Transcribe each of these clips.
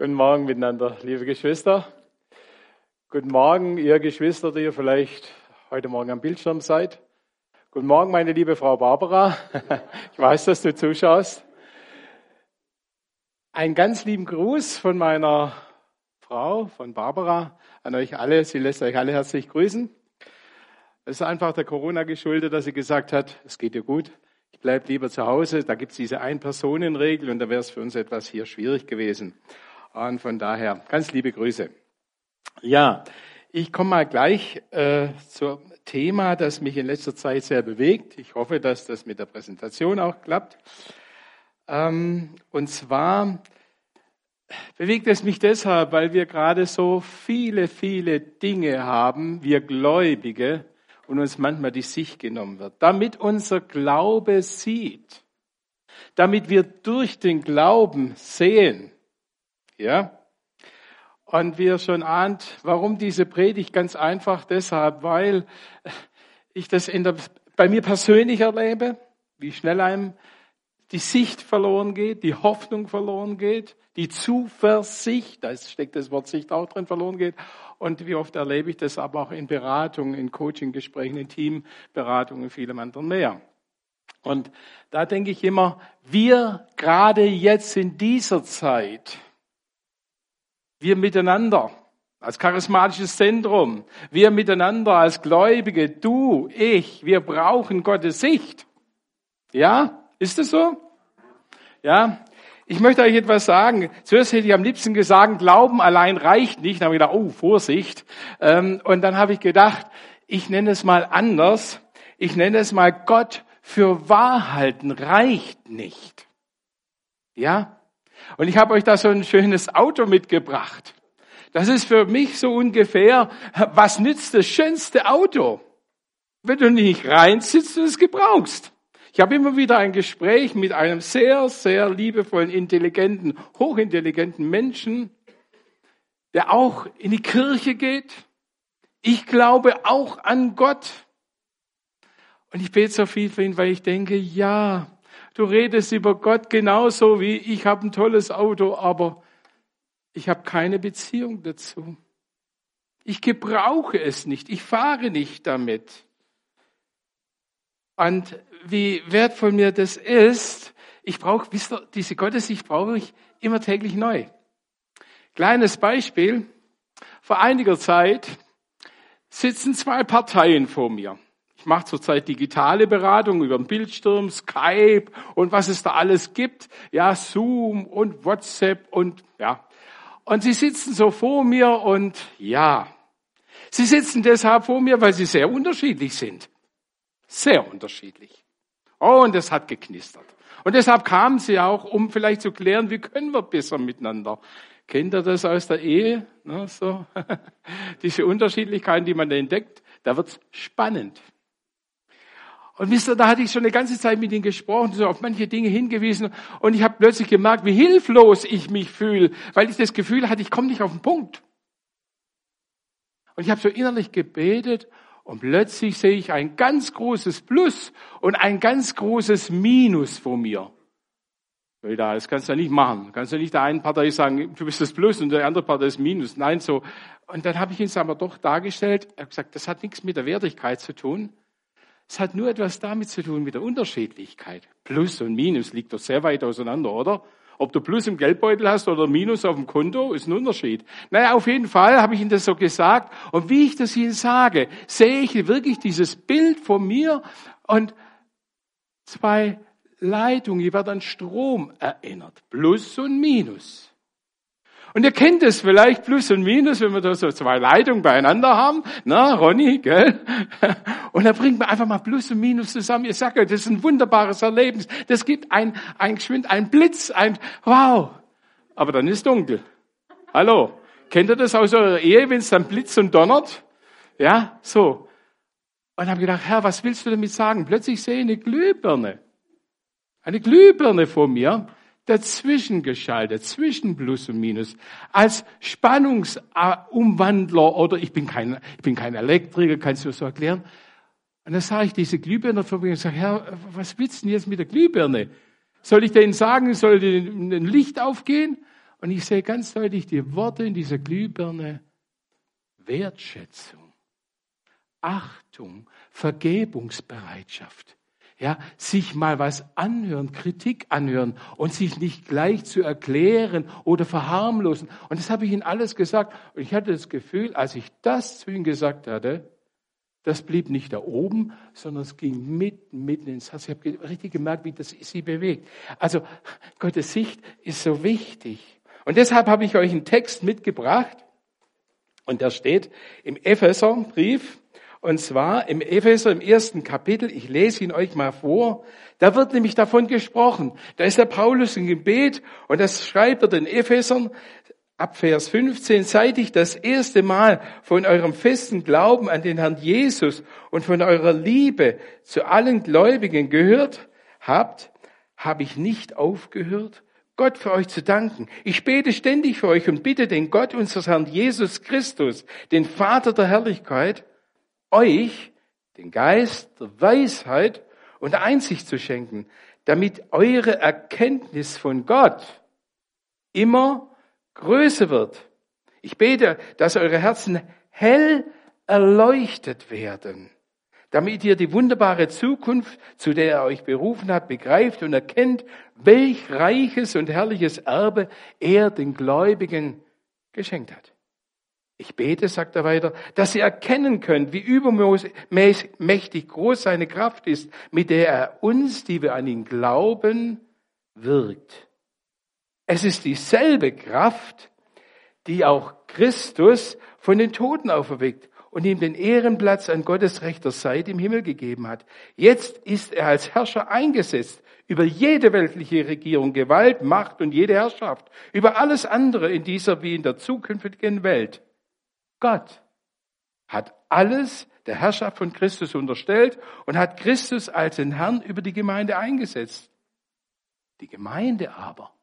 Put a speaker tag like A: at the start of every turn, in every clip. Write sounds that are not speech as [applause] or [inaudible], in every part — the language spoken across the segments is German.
A: Guten Morgen miteinander, liebe Geschwister. Guten Morgen, ihr Geschwister, die ihr vielleicht heute Morgen am Bildschirm seid. Guten Morgen, meine liebe Frau Barbara. [laughs] Ich weiß, dass du zuschaust. Einen ganz lieben Gruß von meiner Frau, von Barbara, an euch alle. Sie lässt euch alle herzlich grüßen. Es ist einfach der Corona geschuldet, dass sie gesagt hat, es geht dir gut. Ich bleibe lieber zu Hause. Da gibt es diese Ein-Personen-Regel und da wäre es für uns etwas hier schwierig gewesen. Und von daher ganz liebe Grüße. Ja, ich komme mal gleich äh, zum Thema, das mich in letzter Zeit sehr bewegt. Ich hoffe, dass das mit der Präsentation auch klappt. Ähm, und zwar bewegt es mich deshalb, weil wir gerade so viele, viele Dinge haben, wir Gläubige, und uns manchmal die Sicht genommen wird. Damit unser Glaube sieht. Damit wir durch den Glauben sehen. Ja? Und wie ihr schon ahnt, warum diese Predigt? Ganz einfach deshalb, weil ich das in der, bei mir persönlich erlebe, wie schnell einem die Sicht verloren geht, die Hoffnung verloren geht, die Zuversicht, da steckt das Wort Sicht auch drin, verloren geht. Und wie oft erlebe ich das aber auch in Beratungen, in Coaching-Gesprächen, in Teamberatungen, vielem anderen mehr. Und da denke ich immer, wir gerade jetzt in dieser Zeit, wir miteinander, als charismatisches Zentrum, wir miteinander als Gläubige, du, ich, wir brauchen Gottes Sicht. Ja, ist es so? Ja, ich möchte euch etwas sagen. Zuerst hätte ich am liebsten gesagt, Glauben allein reicht nicht. Dann habe ich gedacht, oh, Vorsicht. Ähm, und dann habe ich gedacht, ich nenne es mal anders. Ich nenne es mal Gott für Wahrhalten reicht nicht. Ja? Und ich habe euch da so ein schönes Auto mitgebracht. Das ist für mich so ungefähr, was nützt das schönste Auto, wenn du nicht reinsitzt und es gebrauchst? Ich habe immer wieder ein Gespräch mit einem sehr, sehr liebevollen, intelligenten, hochintelligenten Menschen, der auch in die Kirche geht. Ich glaube auch an Gott. Und ich bete so viel für ihn, weil ich denke, ja, Du redest über Gott genauso wie ich habe ein tolles Auto, aber ich habe keine Beziehung dazu. Ich gebrauche es nicht. Ich fahre nicht damit. Und wie wertvoll mir das ist, ich brauche, wisst ihr, diese Gottesdienst brauche ich immer täglich neu. Kleines Beispiel. Vor einiger Zeit sitzen zwei Parteien vor mir. Ich mache zurzeit digitale Beratung über den Bildschirm, Skype und was es da alles gibt. Ja, Zoom und WhatsApp und ja. Und sie sitzen so vor mir und ja, sie sitzen deshalb vor mir, weil sie sehr unterschiedlich sind. Sehr unterschiedlich. Oh, und es hat geknistert. Und deshalb kamen sie auch, um vielleicht zu klären, wie können wir besser miteinander. Kennt ihr das aus der Ehe? Ne, so. [laughs] Diese Unterschiedlichkeiten, die man entdeckt, da wird's spannend. Und wisst ihr, da hatte ich schon eine ganze Zeit mit ihnen gesprochen, so auf manche Dinge hingewiesen und ich habe plötzlich gemerkt, wie hilflos ich mich fühle, weil ich das Gefühl hatte, ich komme nicht auf den Punkt. Und ich habe so innerlich gebetet und plötzlich sehe ich ein ganz großes Plus und ein ganz großes Minus vor mir. Das kannst du nicht machen. Du kannst ja nicht der einen Partei sagen, du bist das Plus und der andere Partei ist Minus. Nein, so. Und dann habe ich ihn aber doch dargestellt, er hat gesagt, das hat nichts mit der Wertigkeit zu tun, es hat nur etwas damit zu tun mit der Unterschiedlichkeit. Plus und Minus liegt doch sehr weit auseinander, oder? Ob du Plus im Geldbeutel hast oder Minus auf dem Konto, ist ein Unterschied. Naja, auf jeden Fall habe ich Ihnen das so gesagt. Und wie ich das Ihnen sage, sehe ich wirklich dieses Bild von mir und zwei Leitungen, die werden an Strom erinnert. Plus und Minus. Und ihr kennt es vielleicht, Plus und Minus, wenn wir da so zwei Leitungen beieinander haben. Na, Ronny, gell? [laughs] Und da bringt man einfach mal Plus und Minus zusammen. Sage euch, das ist ein wunderbares Erlebnis. Das gibt ein, ein Geschwind, ein Blitz, ein, wow. Aber dann ist dunkel. Hallo. Kennt ihr das aus eurer Ehe, wenn es dann blitzt und donnert? Ja, so. Und habe gedacht, Herr, was willst du damit sagen? Plötzlich sehe ich eine Glühbirne. Eine Glühbirne vor mir dazwischen geschaltet, zwischen Plus und Minus, als Spannungsumwandler oder ich bin kein, ich bin kein Elektriker, kannst du das so erklären? Und dann sah ich diese Glühbirne vor mir und sage, Herr, was willst du denn jetzt mit der Glühbirne? Soll ich denen sagen, soll ein Licht aufgehen? Und ich sehe ganz deutlich die Worte in dieser Glühbirne. Wertschätzung, Achtung, Vergebungsbereitschaft. Ja, sich mal was anhören, Kritik anhören und sich nicht gleich zu erklären oder verharmlosen. Und das habe ich Ihnen alles gesagt. Und ich hatte das Gefühl, als ich das zu Ihnen gesagt hatte, das blieb nicht da oben, sondern es ging mitten, mitten ins Herz. Ich habe richtig gemerkt, wie das sie bewegt. Also Gottes Sicht ist so wichtig. Und deshalb habe ich euch einen Text mitgebracht. Und der steht im Epheserbrief. Und zwar im Epheser im ersten Kapitel. Ich lese ihn euch mal vor. Da wird nämlich davon gesprochen. Da ist der Paulus im Gebet und das schreibt er den Ephesern ab Vers 15, seit ich das erste Mal von eurem festen Glauben an den Herrn Jesus und von eurer Liebe zu allen Gläubigen gehört habt, habe ich nicht aufgehört, Gott für euch zu danken. Ich bete ständig für euch und bitte den Gott unseres Herrn Jesus Christus, den Vater der Herrlichkeit, euch den Geist der Weisheit und Einsicht zu schenken, damit eure Erkenntnis von Gott immer größer wird. Ich bete, dass eure Herzen hell erleuchtet werden, damit ihr die wunderbare Zukunft, zu der er euch berufen hat, begreift und erkennt, welch reiches und herrliches Erbe er den Gläubigen geschenkt hat. Ich bete, sagt er weiter, dass ihr erkennen könnt, wie übermächtig groß seine Kraft ist, mit der er uns, die wir an ihn glauben, wirkt. Es ist dieselbe Kraft, die auch Christus von den Toten auferweckt und ihm den Ehrenplatz an Gottes rechter Seite im Himmel gegeben hat. Jetzt ist er als Herrscher eingesetzt über jede weltliche Regierung, Gewalt, Macht und jede Herrschaft, über alles andere in dieser wie in der zukünftigen Welt. Gott hat alles der Herrschaft von Christus unterstellt und hat Christus als den Herrn über die Gemeinde eingesetzt. Die Gemeinde aber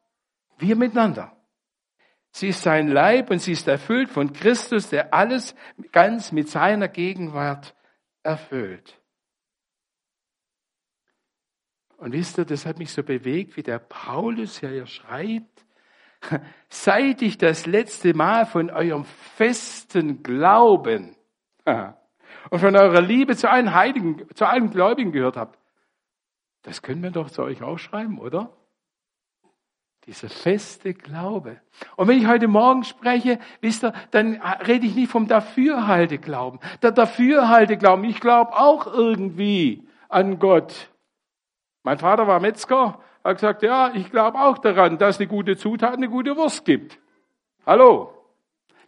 A: wir miteinander. Sie ist sein Leib und sie ist erfüllt von Christus, der alles ganz mit seiner Gegenwart erfüllt. Und wisst ihr, das hat mich so bewegt, wie der Paulus hier schreibt, seit ich das letzte Mal von eurem festen Glauben [laughs] und von eurer Liebe zu allen Heiligen, zu allen Gläubigen gehört habe. Das können wir doch zu euch auch schreiben, oder? Dieser feste Glaube. Und wenn ich heute Morgen spreche, wisst ihr, dann rede ich nicht vom Dafürhalteglauben. Der Dafürhalteglauben, ich glaube auch irgendwie an Gott. Mein Vater war Metzger, hat gesagt, ja, ich glaube auch daran, dass eine gute Zutat eine gute Wurst gibt. Hallo?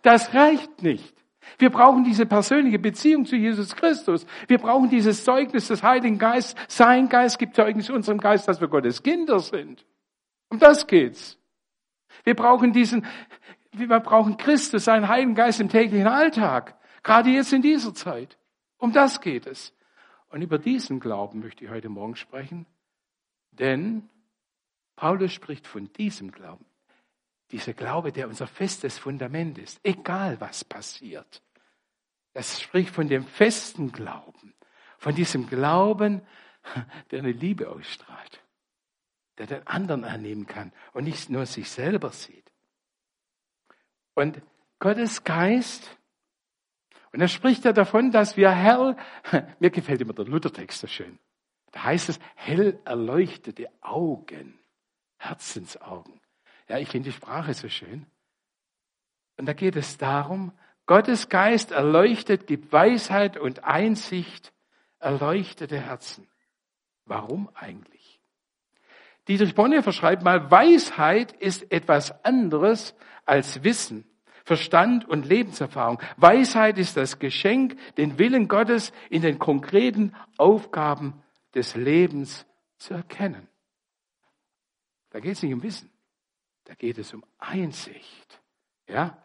A: Das reicht nicht. Wir brauchen diese persönliche Beziehung zu Jesus Christus. Wir brauchen dieses Zeugnis des Heiligen Geistes. Sein Geist gibt Zeugnis unserem Geist, dass wir Gottes Kinder sind. Um das geht's. Wir brauchen diesen, wir brauchen Christus, seinen Heiligen Geist im täglichen Alltag. Gerade jetzt in dieser Zeit. Um das geht es. Und über diesen Glauben möchte ich heute Morgen sprechen. Denn Paulus spricht von diesem Glauben. Dieser Glaube, der unser festes Fundament ist. Egal was passiert. Das spricht von dem festen Glauben. Von diesem Glauben, [laughs] der eine Liebe ausstrahlt der den anderen annehmen kann und nicht nur sich selber sieht. Und Gottes Geist, und er spricht ja davon, dass wir hell, [laughs] mir gefällt immer der Luthertext so schön, da heißt es hell erleuchtete Augen, Herzensaugen. Ja, ich finde die Sprache so schön. Und da geht es darum, Gottes Geist erleuchtet, gibt Weisheit und Einsicht, erleuchtete Herzen. Warum eigentlich? Dietrich Bonhoeffer schreibt mal, Weisheit ist etwas anderes als Wissen, Verstand und Lebenserfahrung. Weisheit ist das Geschenk, den Willen Gottes in den konkreten Aufgaben des Lebens zu erkennen. Da geht es nicht um Wissen, da geht es um Einsicht. Ja,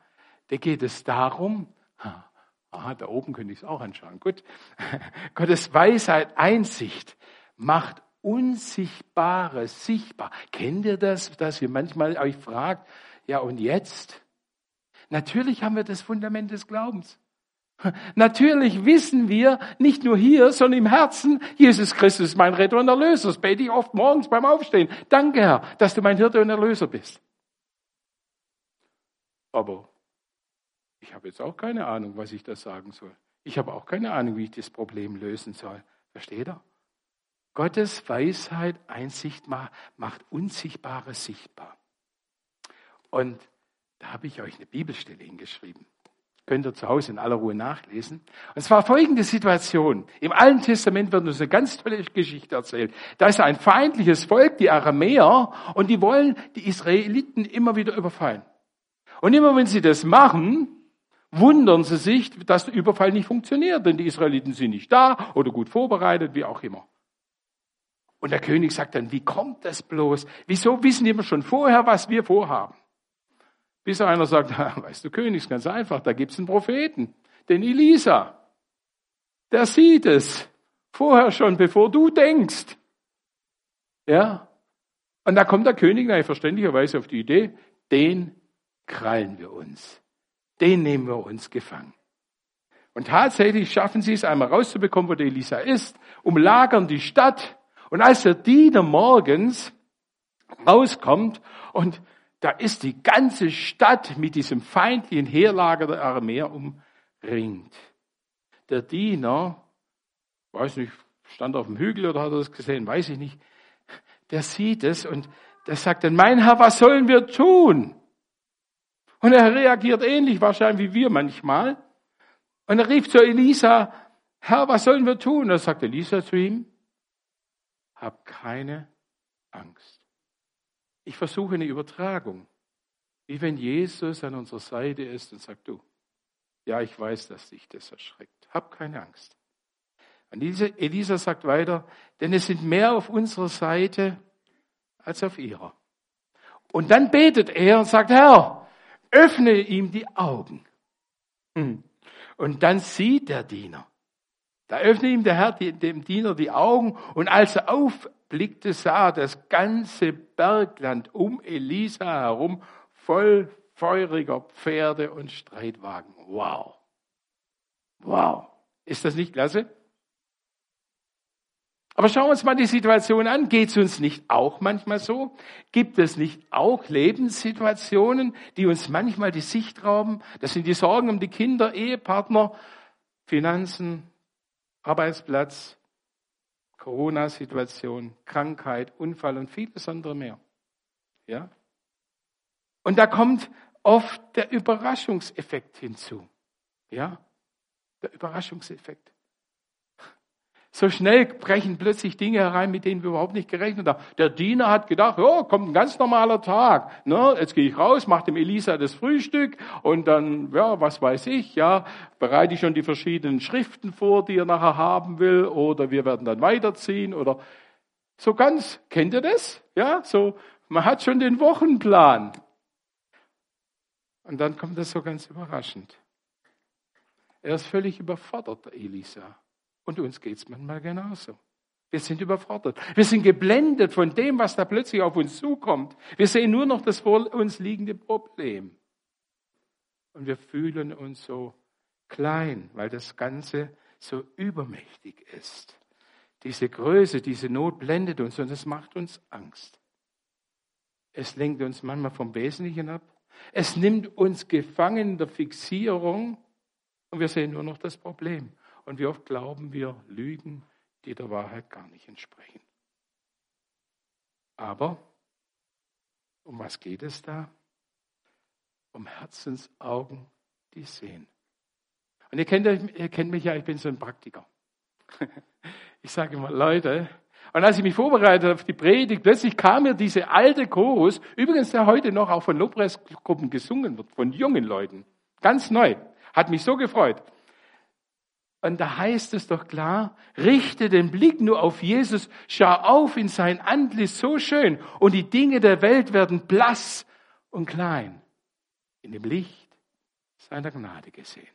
A: da geht es darum, aha, da oben könnte ich es auch anschauen. Gut, [laughs] Gottes Weisheit, Einsicht macht Unsichtbares sichtbar. Kennt ihr das, dass ihr manchmal euch fragt, ja und jetzt? Natürlich haben wir das Fundament des Glaubens. Natürlich wissen wir, nicht nur hier, sondern im Herzen, Jesus Christus ist mein Retter und Erlöser. Das bete ich oft morgens beim Aufstehen. Danke, Herr, dass du mein Hirte und Erlöser bist. aber ich habe jetzt auch keine Ahnung, was ich da sagen soll. Ich habe auch keine Ahnung, wie ich das Problem lösen soll. Versteht er? Gottes Weisheit, Einsicht macht Unsichtbares sichtbar. Und da habe ich euch eine Bibelstelle hingeschrieben. Könnt ihr zu Hause in aller Ruhe nachlesen. Und zwar folgende Situation. Im Alten Testament wird uns eine ganz tolle Geschichte erzählt. Da ist ein feindliches Volk, die Aramäer, und die wollen die Israeliten immer wieder überfallen. Und immer wenn sie das machen, wundern sie sich, dass der Überfall nicht funktioniert, denn die Israeliten sind nicht da oder gut vorbereitet, wie auch immer. Und der König sagt dann, wie kommt das bloß? Wieso wissen die immer schon vorher, was wir vorhaben? Bis einer sagt, [laughs] weißt du, König, ganz einfach, da gibt's einen Propheten, den Elisa. Der sieht es vorher schon, bevor du denkst. Ja? Und da kommt der König verständlicherweise auf die Idee, den krallen wir uns. Den nehmen wir uns gefangen. Und tatsächlich schaffen sie es einmal rauszubekommen, wo der Elisa ist, umlagern die Stadt. Und als der Diener morgens rauskommt und da ist die ganze Stadt mit diesem feindlichen Heerlager der Aramäer umringt. Der Diener, weiß nicht, stand auf dem Hügel oder hat er das gesehen, weiß ich nicht, der sieht es und der sagt dann, mein Herr, was sollen wir tun? Und er reagiert ähnlich wahrscheinlich wie wir manchmal. Und er rief zu Elisa, Herr, was sollen wir tun? Und da sagt Elisa zu ihm, hab keine Angst. Ich versuche eine Übertragung. Wie wenn Jesus an unserer Seite ist und sagt, du, ja, ich weiß, dass dich das erschreckt. Hab keine Angst. Und Elisa sagt weiter, denn es sind mehr auf unserer Seite als auf ihrer. Und dann betet er und sagt, Herr, öffne ihm die Augen. Hm. Und dann sieht der Diener. Da öffnet ihm der Herr dem Diener die Augen und als er auf blickte, sah das ganze Bergland um Elisa herum voll feuriger Pferde und Streitwagen. Wow. Wow. Ist das nicht klasse? Aber schauen wir uns mal die Situation an. Geht es uns nicht auch manchmal so? Gibt es nicht auch Lebenssituationen, die uns manchmal die Sicht rauben? Das sind die Sorgen um die Kinder, Ehepartner, Finanzen, Arbeitsplatz, Corona-Situation, Krankheit, Unfall und vieles andere mehr. Ja? Und da kommt oft der Überraschungseffekt hinzu. Ja? Der Überraschungseffekt. So schnell brechen plötzlich Dinge herein, mit denen wir überhaupt nicht gerechnet haben. Der Diener hat gedacht, oh, kommt ein ganz normaler Tag. Ne? Jetzt gehe ich raus, mache dem Elisa das Frühstück und dann, ja, was weiß ich, ja, bereite ich schon die verschiedenen Schriften vor, die er nachher haben will, oder wir werden dann weiterziehen, oder so ganz, kennt ihr das? Ja, so, man hat schon den Wochenplan. Und dann kommt das so ganz überraschend. Er ist völlig überfordert, der Elisa. Und uns geht es manchmal genauso. Wir sind überfordert. Wir sind geblendet von dem, was da plötzlich auf uns zukommt. Wir sehen nur noch das vor uns liegende Problem. Und wir fühlen uns so klein, weil das Ganze so übermächtig ist. Diese Größe, diese Not blendet uns und es macht uns Angst. Es lenkt uns manchmal vom Wesentlichen ab. Es nimmt uns gefangen in der Fixierung und wir sehen nur noch das Problem. Und wie oft glauben wir Lügen, die der Wahrheit gar nicht entsprechen. Aber um was geht es da? Um Herzensaugen, die sehen. Und ihr kennt, ihr kennt mich ja, ich bin so ein Praktiker. [laughs] Ich sage immer, Leute, und als ich mich vorbereitet auf die Predigt, plötzlich kam mir diese alte Chorus, übrigens der heute noch auch von Lobpreisgruppen gesungen wird, von jungen Leuten. Ganz neu. Hat mich so gefreut. Und da heißt es doch klar, richte den Blick nur auf Jesus, schau auf in sein Antlitz so schön und die Dinge der Welt werden blass und klein in dem Licht seiner Gnade gesehen.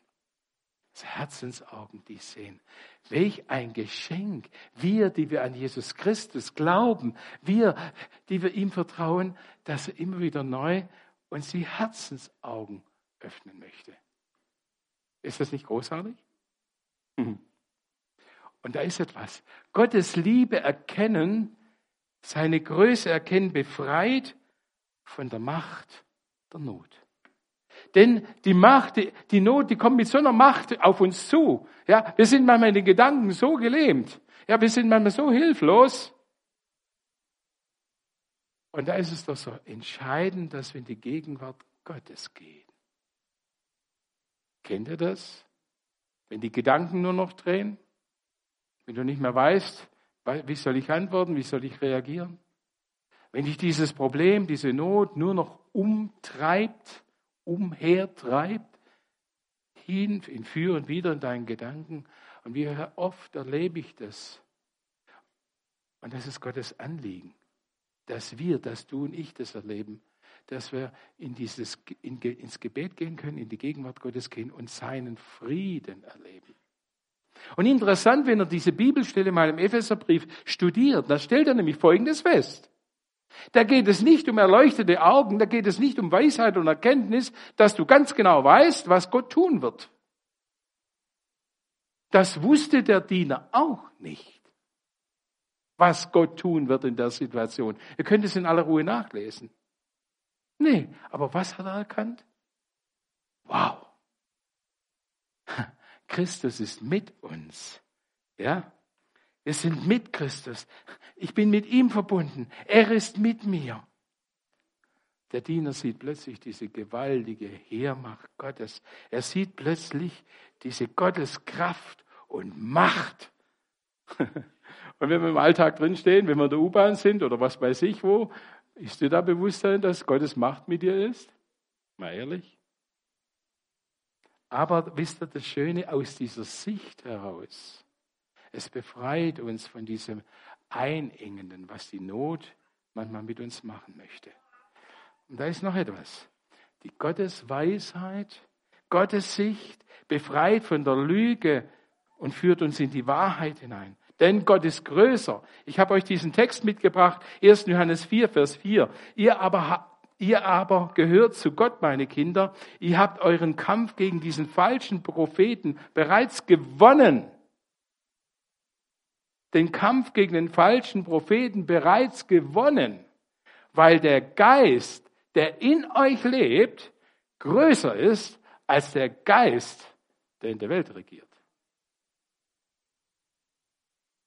A: Das Herzensaugen, die sehen. Welch ein Geschenk. Wir, die wir an Jesus Christus glauben, wir, die wir ihm vertrauen, dass er immer wieder neu uns die Herzensaugen öffnen möchte. Ist das nicht großartig? Und da ist etwas. Gottes Liebe erkennen, seine Größe erkennen, befreit von der Macht der Not. Denn die Macht, die, die Not, die kommt mit so einer Macht auf uns zu. Ja, wir sind manchmal in den Gedanken so gelähmt. Ja, wir sind manchmal so hilflos. Und da ist es doch so entscheidend, dass wir in die Gegenwart Gottes gehen. Kennt ihr das? Wenn die Gedanken nur noch drehen? Wenn du nicht mehr weißt, wie soll ich antworten, wie soll ich reagieren? Wenn dich dieses Problem, diese Not nur noch umtreibt, umhertreibt, hin, in für und wieder in deinen Gedanken. Und wie oft erlebe ich das? Und das ist Gottes Anliegen, dass wir, dass du und ich das erleben, dass wir in dieses, in, ins Gebet gehen können, in die Gegenwart Gottes gehen und seinen Frieden erleben. Und interessant, wenn er diese Bibelstelle mal im Epheserbrief studiert, da stellt er nämlich Folgendes fest. Da geht es nicht um erleuchtete Augen, da geht es nicht um Weisheit und Erkenntnis, dass du ganz genau weißt, was Gott tun wird. Das wusste der Diener auch nicht, was Gott tun wird in der Situation. Ihr könnt es in aller Ruhe nachlesen. Nee, aber was hat er erkannt? Wow. Christus ist mit uns. Ja? Wir sind mit Christus. Ich bin mit ihm verbunden. Er ist mit mir. Der Diener sieht plötzlich diese gewaltige Heermacht Gottes. Er sieht plötzlich diese Gotteskraft und Macht. [laughs] Und wenn wir im Alltag drinstehen, wenn wir in der U-Bahn sind oder was weiß ich wo, ist dir da Bewusstsein, dass Gottes Macht mit dir ist? Mal ehrlich. Aber wisst ihr das Schöne aus dieser Sicht heraus? Es befreit uns von diesem Einengenden, was die Not manchmal mit uns machen möchte. Und da ist noch etwas. Die Gottes Weisheit, Gottes Sicht befreit von der Lüge und führt uns in die Wahrheit hinein. Denn Gott ist größer. Ich habe euch diesen Text mitgebracht, 1. Johannes 4, Vers 4. Ihr aber, ihr aber gehört zu Gott, meine Kinder. Ihr habt euren Kampf gegen diesen falschen Propheten bereits gewonnen. Den Kampf gegen den falschen Propheten bereits gewonnen, weil der Geist, der in euch lebt, größer ist als der Geist, der in der Welt regiert.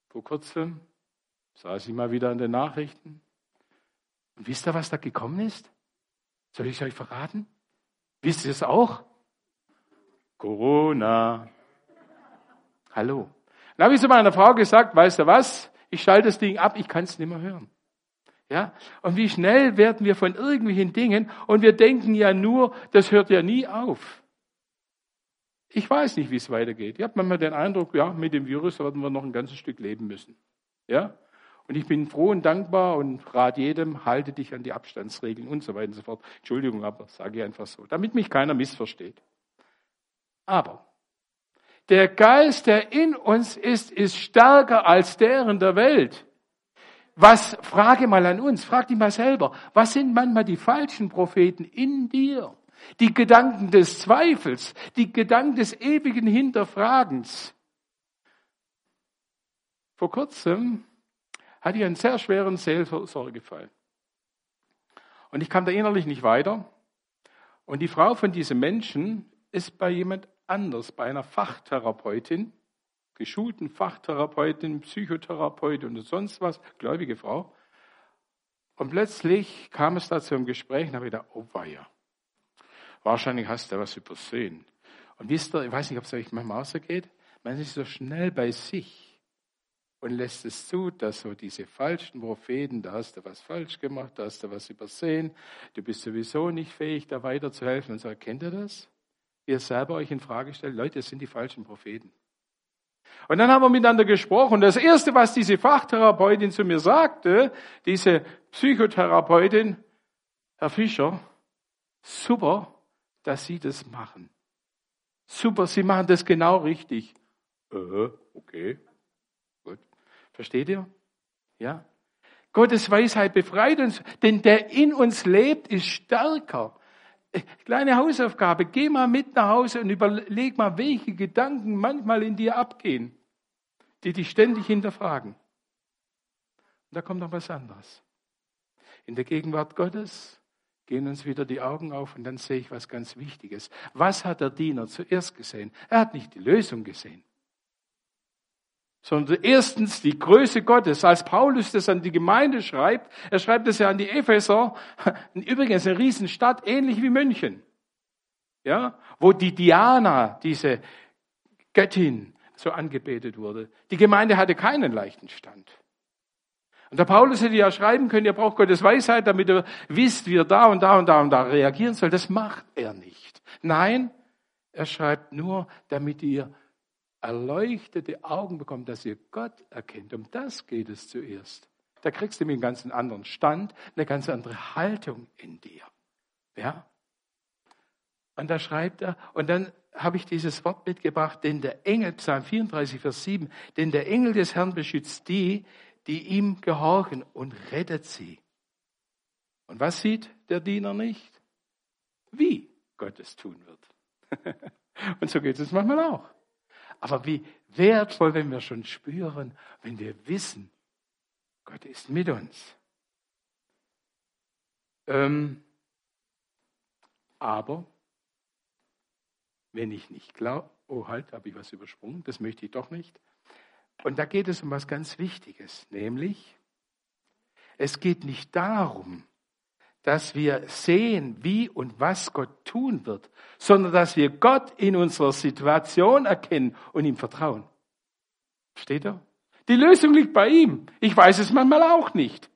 A: Vor kurzem saß ich mal wieder in den Nachrichten. Und wisst ihr, was da gekommen ist? Soll ich euch verraten? Wisst ihr es auch? Corona. Hallo. Dann habe ich zu meiner Frau gesagt, weißt du was? Ich schalte das Ding ab, ich kann es nicht mehr hören. Ja? Und wie schnell werden wir von irgendwelchen Dingen und wir denken ja nur, das hört ja nie auf. Ich weiß nicht, wie es weitergeht. Ich habe manchmal den Eindruck, ja, mit dem Virus werden wir noch ein ganzes Stück leben müssen. Ja? Und ich bin froh und dankbar und rate jedem, halte dich an die Abstandsregeln und so weiter und so fort. Entschuldigung, aber sage ich einfach so, damit mich keiner missversteht. Aber der Geist, der in uns ist, ist stärker als der in der Welt. Was, frage mal an uns, frag dich mal selber, was sind manchmal die falschen Propheten in dir? die Gedanken des Zweifels, die Gedanken des ewigen Hinterfragens. Vor kurzem hatte ich einen sehr schweren Seelsorgefall. Und ich kam da innerlich nicht weiter. Und die Frau von diesem Menschen ist bei jemand anders, bei einer Fachtherapeutin, geschulten Fachtherapeutin, Psychotherapeutin und sonst was, gläubige Frau. Und plötzlich kam es da zu einem Gespräch und habe ich gedacht, oh weia. Wahrscheinlich hast du was übersehen. Und wisst ihr, ich weiß nicht, ob es euch manchmal so geht, man ist so schnell bei sich und lässt es zu, dass so diese falschen Propheten, da hast du was falsch gemacht, da hast du was übersehen, du bist sowieso nicht fähig, da weiterzuhelfen. Und so, kennt ihr das? Ihr selber euch in Frage stellt, Leute, das sind die falschen Propheten. Und dann haben wir miteinander gesprochen. Das Erste, was diese Fachtherapeutin zu mir sagte, diese Psychotherapeutin, Herr Fischer, super, dass Sie das machen. Super, Sie machen das genau richtig. Äh, okay. Versteht ihr? Ja? Gottes Weisheit befreit uns, denn der in uns lebt, ist stärker. Äh, kleine Hausaufgabe, geh mal mit nach Hause und überleg mal, welche Gedanken manchmal in dir abgehen, die dich ständig hinterfragen. Und da kommt noch was anderes. In der Gegenwart Gottes gehen uns wieder die Augen auf und dann sehe ich was ganz Wichtiges. Was hat der Diener zuerst gesehen? Er hat nicht die Lösung gesehen, sondern erstens die Größe Gottes. Als Paulus das an die Gemeinde schreibt, er schreibt es ja an die Epheser, [laughs] übrigens eine Riesenstadt, ähnlich wie München, ja, wo die Diana, diese Göttin, so angebetet wurde. Die Gemeinde hatte keinen leichten Stand. Und der Paulus hätte ja schreiben können, ihr braucht Gottes Weisheit, damit ihr wisst, wie ihr da und da und da und da reagieren soll. Das macht er nicht. Nein, er schreibt nur, damit ihr erleuchtete Augen bekommt, dass ihr Gott erkennt. Um das geht es zuerst. Da kriegst du einen ganz anderen Stand, eine ganz andere Haltung in dir. Ja? Und da schreibt er, und dann habe ich dieses Wort mitgebracht, denn der Engel, Psalm 34, Vers 7, denn der Engel des Herrn beschützt die, die ihm gehorchen und rettet sie. Und was sieht der Diener nicht? Wie Gott es tun wird. [laughs] und so geht es manchmal auch. Aber wie wertvoll, wenn wir schon spüren, wenn wir wissen, Gott ist mit uns. Ähm, aber wenn ich nicht glaube, oh halt, habe ich was übersprungen, das möchte ich doch nicht. Und da geht es um was ganz Wichtiges, nämlich es geht nicht darum, dass wir sehen, wie und was Gott tun wird, sondern dass wir Gott in unserer Situation erkennen und ihm vertrauen. Steht er? Die Lösung liegt bei ihm. Ich weiß es manchmal auch nicht.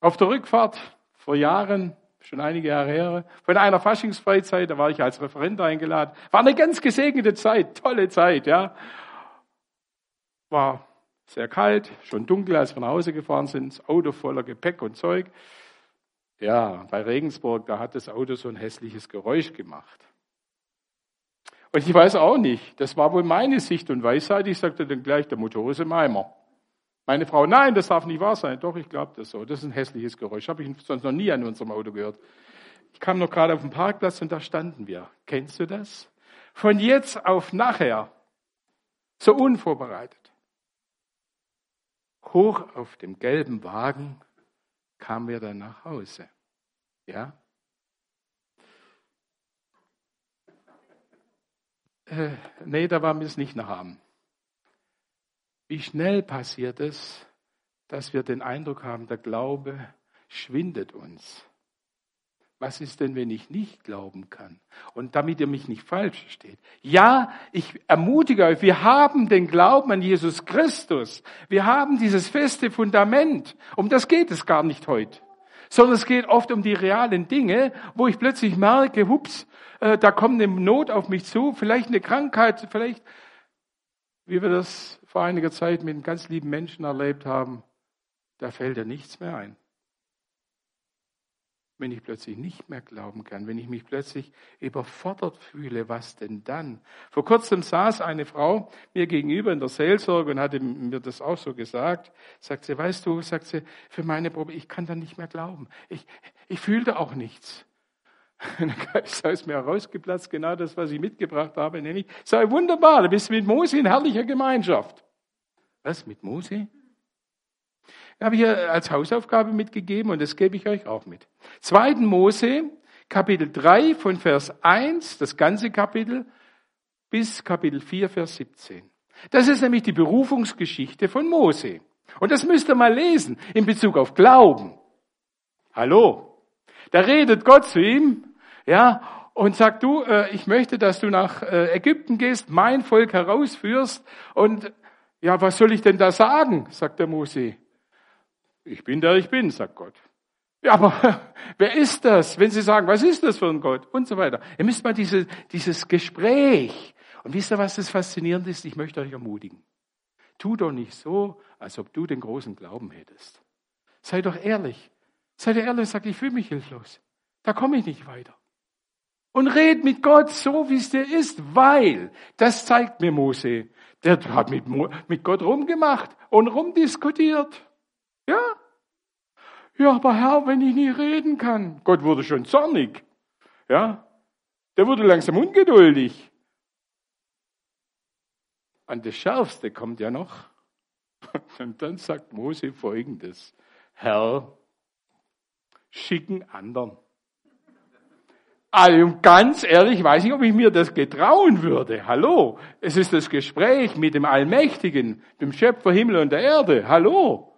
A: Auf der Rückfahrt vor Jahren schon einige Jahre her, von einer Faschingsfreizeit, da war ich als Referent eingeladen. War eine ganz gesegnete Zeit, tolle Zeit, ja. War sehr kalt, schon dunkel, als wir nach Hause gefahren sind, das Auto voller Gepäck und Zeug. Ja, bei Regensburg, da hat das Auto so ein hässliches Geräusch gemacht. Und ich weiß auch nicht, das war wohl meine Sicht und Weisheit. Ich sagte dann gleich, der Motor ist im Eimer. Meine Frau, nein, das darf nicht wahr sein. Doch, ich glaube das so. Das ist ein hässliches Geräusch. Habe ich sonst noch nie an unserem Auto gehört. Ich kam noch gerade auf den Parkplatz und da standen wir. Kennst du das? Von jetzt auf nachher. So unvorbereitet. Hoch auf dem gelben Wagen kamen wir dann nach Hause. Ja? Äh, nee, da waren wir es nicht nach haben. Wie schnell passiert es, dass wir den Eindruck haben, der Glaube schwindet uns. Was ist denn, wenn ich nicht glauben kann? Und damit ihr mich nicht falsch versteht. Ja, ich ermutige euch, wir haben den Glauben an Jesus Christus. Wir haben dieses feste Fundament. Um das geht es gar nicht heute. Sondern es geht oft um die realen Dinge, wo ich plötzlich merke, hups, äh, da kommt eine Not auf mich zu, vielleicht eine Krankheit, vielleicht, wie wir das vor einiger Zeit mit einem ganz lieben Menschen erlebt haben, da fällt dir nichts mehr ein. Wenn ich plötzlich nicht mehr glauben kann, wenn ich mich plötzlich überfordert fühle, was denn dann? Vor kurzem saß eine Frau mir gegenüber in der Seelsorge und hatte mir das auch so gesagt. Sagt sie, weißt du, sagt sie, für meine Probe, ich kann da nicht mehr glauben. Ich, ich fühlte auch nichts. [laughs] Und Geist ist mir herausgeplatzt, genau das, was ich mitgebracht habe, nämlich, sei wunderbar, du bist mit Mose in herrlicher Gemeinschaft. Was, mit Mose? Habe ich hier als Hausaufgabe mitgegeben und das gebe ich euch auch mit. Zweiten Mose, Kapitel 3 von Vers 1, das ganze Kapitel, bis Kapitel 4, Vers 17. Das ist nämlich die Berufungsgeschichte von Mose. Und das müsst ihr mal lesen in Bezug auf Glauben. Hallo? Da redet Gott zu ihm, ja, und sagt du, äh, ich möchte, dass du nach äh, Ägypten gehst, mein Volk herausführst und ja, was soll ich denn da sagen? sagt der Mose. Ich bin der ich bin, sagt Gott. Ja, aber [laughs] wer ist das? Wenn Sie sagen, was ist das für ein Gott? Und so weiter. Ihr müsst mal diese, dieses Gespräch. Und wisst ihr, was das faszinierend ist? Ich möchte euch ermutigen. Tu doch nicht so, als ob du den großen Glauben hättest. Sei doch ehrlich. Sei dir ehrlich, sag, ich fühle mich hilflos. Da komme ich nicht weiter. Und red mit Gott so, wie es dir ist, weil, das zeigt mir Mose, der hat mit, mit Gott rumgemacht und rumdiskutiert. Ja? Ja, aber Herr, wenn ich nicht reden kann. Gott wurde schon zornig. Ja? Der wurde langsam ungeduldig. Und das Schärfste kommt ja noch. [laughs] Und dann sagt Mose Folgendes. Herr, schicken anderen. Also ganz ehrlich, weiß ich, ob ich mir das getrauen würde. Hallo, es ist das Gespräch mit dem Allmächtigen, dem Schöpfer Himmel und der Erde. Hallo,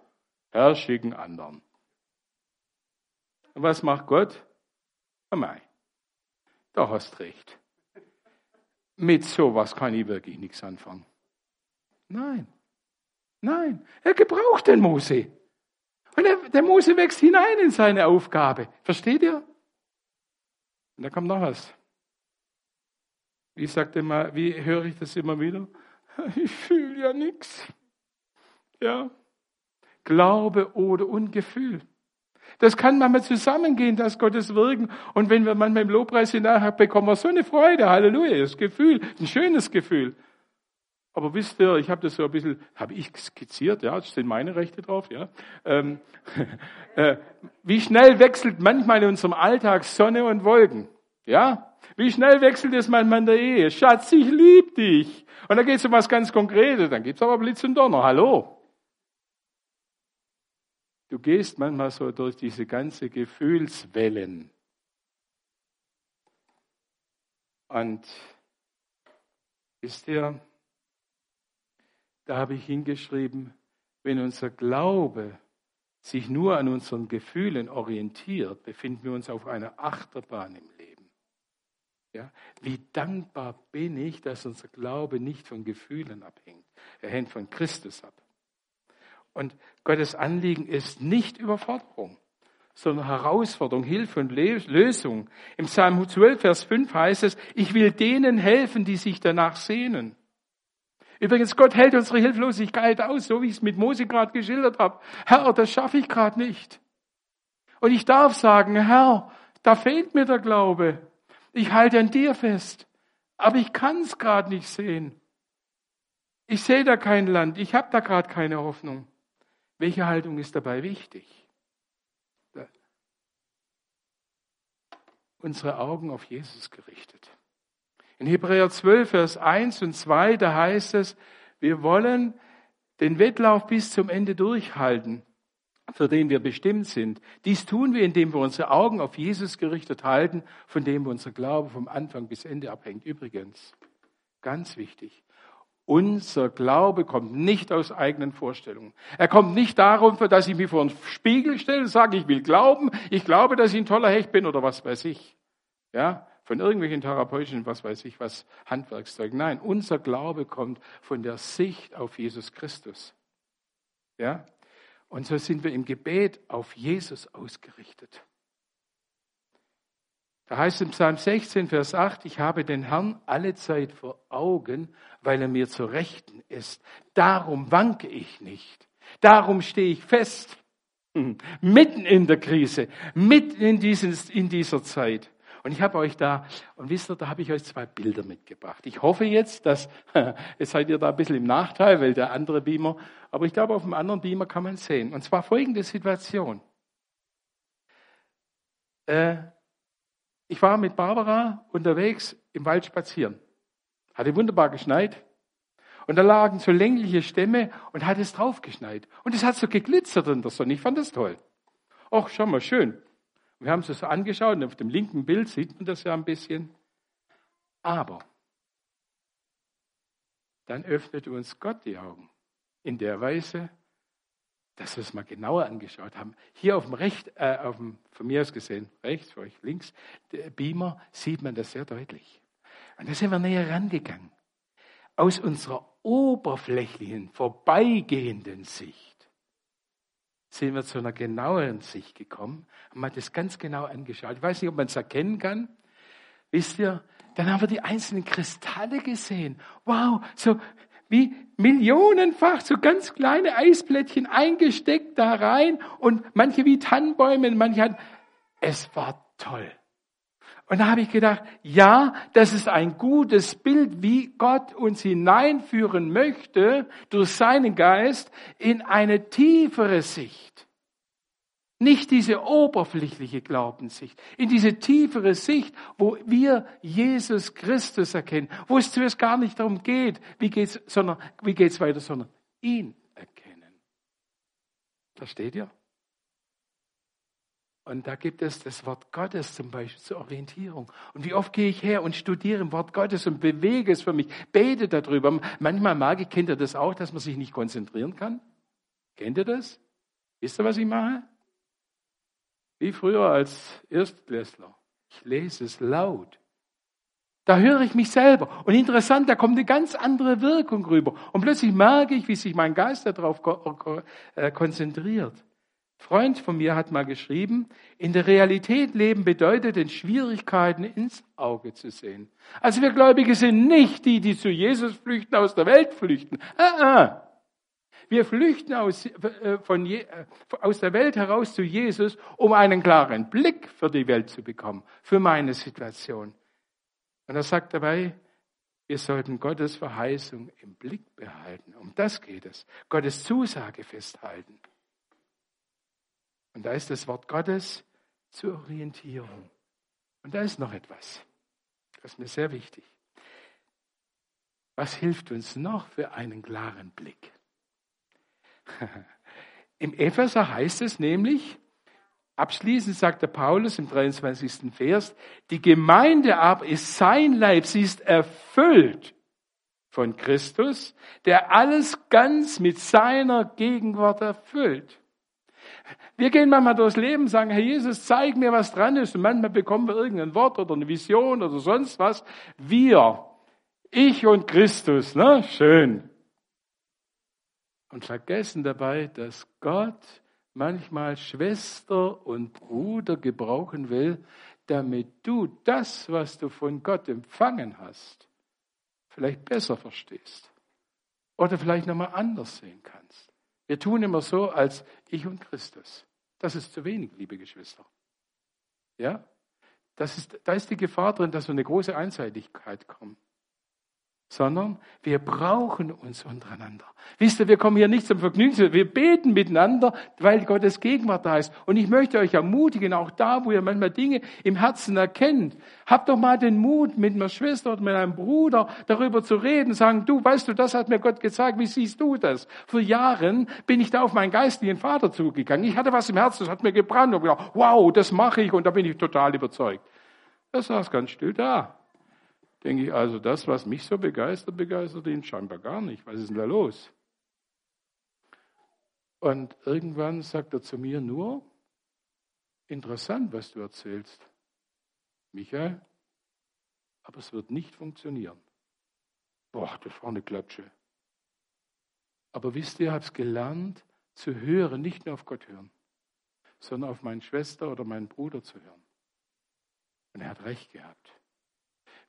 A: Herr, schicken anderen. Und was macht Gott? Oh mei, da hast recht. Mit sowas kann ich wirklich nichts anfangen. Nein, nein, er gebraucht den Mose. Und der, der Mose wächst hinein in seine Aufgabe. Versteht ihr? Und da kommt noch was. Wie sagt immer, wie höre ich das immer wieder? [laughs] Ich fühle ja nichts. Ja. Glaube oder Ungefühl. Das kann manchmal zusammengehen, das Gottes Wirken. Und wenn wir manchmal im Lobpreis hinterher bekommen wir so eine Freude, Halleluja, das Gefühl, ein schönes Gefühl. Aber wisst ihr, ich habe das so ein bisschen, habe ich skizziert, ja, es sind meine Rechte drauf, ja. Ähm, [laughs] äh, wie schnell wechselt manchmal in unserem Alltag Sonne und Wolken, ja? Wie schnell wechselt es manchmal in der Ehe? Schatz, ich lieb dich. Und dann geht es um was ganz Konkretes, dann gibt's aber Blitz und Donner, hallo. Du gehst manchmal so durch diese ganze Gefühlswellen. Und wisst ihr, da habe ich hingeschrieben, wenn unser Glaube sich nur an unseren Gefühlen orientiert, befinden wir uns auf einer Achterbahn im Leben. Ja? Wie dankbar bin ich, dass unser Glaube nicht von Gefühlen abhängt. Er hängt von Christus ab. Und Gottes Anliegen ist nicht Überforderung, sondern Herausforderung, Hilfe und Lösung. Im Psalm 12, Vers 5 heißt es, ich will denen helfen, die sich danach sehnen. Übrigens, Gott hält unsere Hilflosigkeit aus, so wie ich es mit Mose gerade geschildert habe. Herr, das schaffe ich gerade nicht. Und ich darf sagen, Herr, da fehlt mir der Glaube. Ich halte an dir fest, aber ich kann es gerade nicht sehen. Ich sehe da kein Land, ich habe da gerade keine Hoffnung. Welche Haltung ist dabei wichtig? Unsere Augen auf Jesus gerichtet. In Hebräer 12, Vers 1 und 2, da heißt es, wir wollen den Wettlauf bis zum Ende durchhalten, für den wir bestimmt sind. Dies tun wir, indem wir unsere Augen auf Jesus gerichtet halten, von dem unser Glaube vom Anfang bis Ende abhängt. Übrigens, ganz wichtig, unser Glaube kommt nicht aus eigenen Vorstellungen. Er kommt nicht darum, dass ich mich vor einen Spiegel stelle und sage, ich will glauben, ich glaube, dass ich ein toller Hecht bin oder was weiß ich. Ja, von irgendwelchen therapeutischen, was weiß ich, was Handwerkszeug. Nein, unser Glaube kommt von der Sicht auf Jesus Christus. Ja? Und so sind wir im Gebet auf Jesus ausgerichtet. Da heißt im Psalm 16, Vers 8, ich habe den Herrn alle Zeit vor Augen, weil er mir zur Rechten ist. Darum wanke ich nicht. Darum stehe ich fest. Mitten in der Krise, mitten in, dieses, in dieser Zeit. Und ich habe euch da, und wisst ihr, da habe ich euch zwei Bilder mitgebracht. Ich hoffe jetzt, dass, [laughs] jetzt seid ihr da ein bisschen im Nachteil, weil der andere Beamer, aber ich glaube, auf dem anderen Beamer kann man sehen. Und zwar folgende Situation. Äh, ich war mit Barbara unterwegs im Wald spazieren. Hatte wunderbar geschneit. Und da lagen so längliche Stämme und hat es draufgeschneit. Und es hat so geglitzert in der Sonne. Ich fand das toll. Ach, schau mal, schön. Wir haben es uns angeschaut und auf dem linken Bild sieht man das ja ein bisschen. Aber dann öffnete uns Gott die Augen in der Weise, dass wir es mal genauer angeschaut haben. Hier auf dem recht, äh, auf dem, von mir aus gesehen, rechts, für euch links, Beamer, sieht man das sehr deutlich. Und da sind wir näher rangegangen. Aus unserer oberflächlichen, vorbeigehenden Sicht sind wir zu einer genaueren Sicht gekommen, haben wir das ganz genau angeschaut. Ich weiß nicht, ob man es erkennen kann. Wisst ihr, dann haben wir die einzelnen Kristalle gesehen. Wow, so wie millionenfach, so ganz kleine Eisplättchen eingesteckt da rein und manche wie Tannenbäume, manche hatten, es war toll. Und da habe ich gedacht, ja, das ist ein gutes Bild, wie Gott uns hineinführen möchte durch seinen Geist in eine tiefere Sicht. Nicht diese oberflächliche Glaubenssicht, in diese tiefere Sicht, wo wir Jesus Christus erkennen, wo es zuerst gar nicht darum geht, wie geht's, sondern, wie geht's weiter, sondern ihn erkennen. Versteht ihr? Und da gibt es das Wort Gottes zum Beispiel zur Orientierung. Und wie oft gehe ich her und studiere im Wort Gottes und bewege es für mich, bete darüber. Manchmal mag ich, kennt ihr das auch, dass man sich nicht konzentrieren kann? Kennt ihr das? Wisst ihr, was ich mache? Wie früher als Erstklässler. Ich lese es laut. Da höre ich mich selber. Und interessant, da kommt eine ganz andere Wirkung rüber. Und plötzlich merke ich, wie sich mein Geist darauf äh, konzentriert. Freund von mir hat mal geschrieben, in der Realität leben bedeutet, den Schwierigkeiten ins Auge zu sehen. Also wir Gläubige sind nicht die, die zu Jesus flüchten, aus der Welt flüchten. Ah, ah. Wir flüchten aus, äh, von, äh, aus der Welt heraus zu Jesus, um einen klaren Blick für die Welt zu bekommen, für meine Situation. Und er sagt dabei, wir sollten Gottes Verheißung im Blick behalten. Um das geht es. Gottes Zusage festhalten. Und da ist das Wort Gottes zur Orientierung. Und da ist noch etwas. Das ist mir sehr wichtig. Was hilft uns noch für einen klaren Blick? [laughs] Im Epheser heißt es nämlich, abschließend sagt der Paulus im 23. Vers, die Gemeinde aber ist sein Leib, sie ist erfüllt von Christus, der alles ganz mit seiner Gegenwart erfüllt. Wir gehen manchmal durchs Leben, sagen, Herr Jesus, zeig mir, was dran ist. Und manchmal bekommen wir irgendein Wort oder eine Vision oder sonst was. Wir, ich und Christus, ne? Schön. Und vergessen dabei, dass Gott manchmal Schwester und Bruder gebrauchen will, damit du das, was du von Gott empfangen hast, vielleicht besser verstehst. Oder vielleicht nochmal anders sehen kannst. Wir tun immer so, als ich und Christus. Das ist zu wenig, liebe Geschwister. Ja? Das ist, da ist die Gefahr drin, dass so eine große Einseitigkeit kommt sondern wir brauchen uns untereinander. Wisst ihr, wir kommen hier nicht zum Vergnügen, wir beten miteinander, weil Gottes Gegenwart da ist. Und ich möchte euch ermutigen, auch da, wo ihr manchmal Dinge im Herzen erkennt, habt doch mal den Mut, mit einer Schwester oder mit einem Bruder darüber zu reden, sagen, du, weißt du, das hat mir Gott gezeigt, wie siehst du das? Vor Jahren bin ich da auf meinen geistlichen Vater zugegangen. Ich hatte was im Herzen, das hat mir gebrannt und gedacht, wow, das mache ich und da bin ich total überzeugt. Er saß ganz still da denke ich, also das, was mich so begeistert, begeistert ihn scheinbar gar nicht. Was ist denn da los? Und irgendwann sagt er zu mir nur, interessant, was du erzählst, Michael, aber es wird nicht funktionieren. Boah, das war eine Klatsche. Aber wisst ihr, ich habe es gelernt, zu hören, nicht nur auf Gott hören, sondern auf meine Schwester oder meinen Bruder zu hören. Und er hat recht gehabt.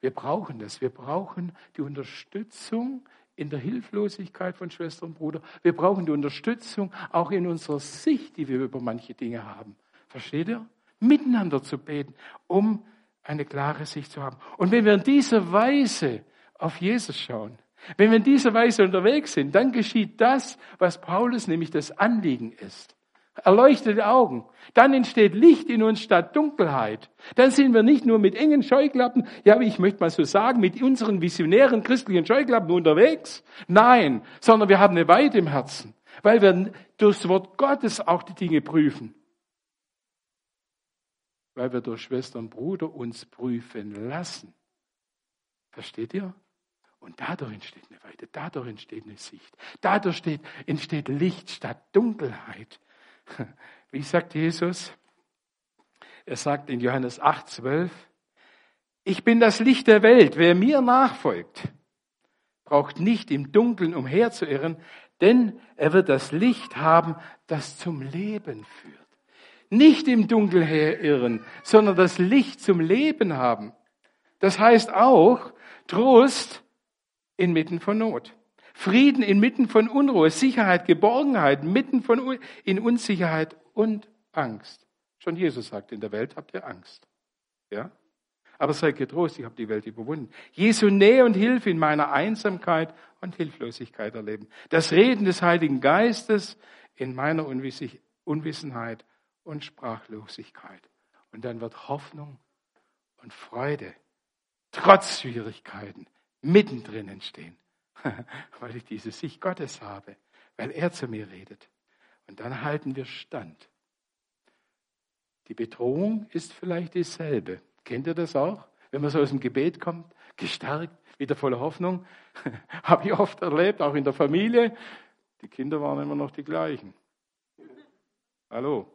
A: Wir brauchen das. Wir brauchen die Unterstützung in der Hilflosigkeit von Schwester und Bruder. Wir brauchen die Unterstützung auch in unserer Sicht, die wir über manche Dinge haben. Versteht ihr? Miteinander zu beten, um eine klare Sicht zu haben. Und wenn wir in dieser Weise auf Jesus schauen, wenn wir in dieser Weise unterwegs sind, dann geschieht das, was Paulus nämlich das Anliegen ist erleuchtete Augen. Dann entsteht Licht in uns statt Dunkelheit. Dann sind wir nicht nur mit engen Scheuklappen, ja, ich möchte mal so sagen, mit unseren visionären christlichen Scheuklappen unterwegs. Nein, sondern wir haben eine Weite im Herzen, weil wir durchs Wort Gottes auch die Dinge prüfen. Weil wir durch Schwester und Bruder uns prüfen lassen. Versteht ihr? Und dadurch entsteht eine Weite, dadurch entsteht eine Sicht. Dadurch entsteht Licht statt Dunkelheit. [laughs] Wie sagt Jesus? Er sagt in Johannes 8, 12, ich bin das Licht der Welt. Wer mir nachfolgt, braucht nicht im Dunkeln umherzuirren, denn er wird das Licht haben, das zum Leben führt. Nicht im Dunkeln herirren, sondern das Licht zum Leben haben. Das heißt auch Trost inmitten von Not. Frieden inmitten von Unruhe, Sicherheit, Geborgenheit, mitten von, in Unsicherheit und Angst. Schon Jesus sagt, in der Welt habt ihr Angst. Ja? Aber seid getrost, ich habe die Welt überwunden. Jesu Nähe und Hilfe in meiner Einsamkeit und Hilflosigkeit erleben. Das Reden des Heiligen Geistes in meiner Unwissenheit und Sprachlosigkeit. Und dann wird Hoffnung und Freude trotz Schwierigkeiten mittendrin entstehen. [laughs] weil ich diese Sicht Gottes habe, weil er zu mir redet. Und dann halten wir stand. Die Bedrohung ist vielleicht dieselbe. Kennt ihr das auch? Wenn man so aus dem Gebet kommt, gestärkt, wieder voller Hoffnung. [laughs] Habe ich oft erlebt, auch in der Familie. Die Kinder waren immer noch die gleichen. Hallo.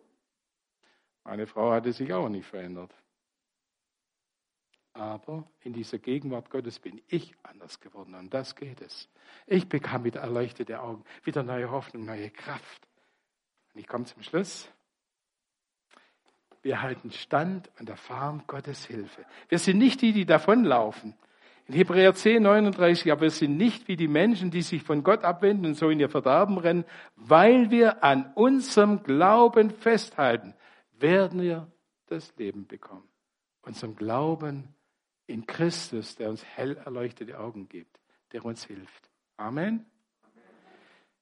A: Meine Frau hatte sich auch nicht verändert. Aber in dieser Gegenwart Gottes bin ich anders geworden. Und das geht es. Ich bekam wieder erleuchtete Augen, wieder neue Hoffnung, neue Kraft. Und ich komme zum Schluss. Wir halten Stand und erfahren Gottes Hilfe. Wir sind nicht die, die davonlaufen. In Hebräer 10, 39, aber wir sind nicht wie die Menschen, die sich von Gott abwenden und so in ihr Verderben rennen, weil wir an unserem Glauben festhalten, werden wir das Leben bekommen. Unserem Glauben in Christus, der uns hell erleuchtete Augen gibt, der uns hilft. Amen.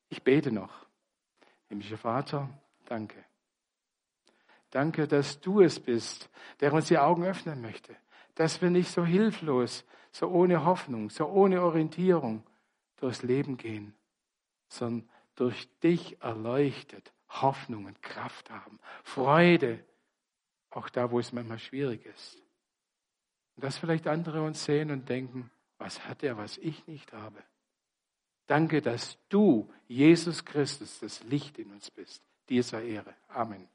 A: Ich bete noch. Himmlischer Vater, danke. Danke, dass du es bist, der uns die Augen öffnen möchte, dass wir nicht so hilflos, so ohne Hoffnung, so ohne Orientierung durchs Leben gehen, sondern durch dich erleuchtet Hoffnung und Kraft haben, Freude, auch da, wo es manchmal schwierig ist. Und dass vielleicht andere uns sehen und denken, was hat er, was ich nicht habe. Danke, dass du, Jesus Christus, das Licht in uns bist. Dir sei Ehre. Amen.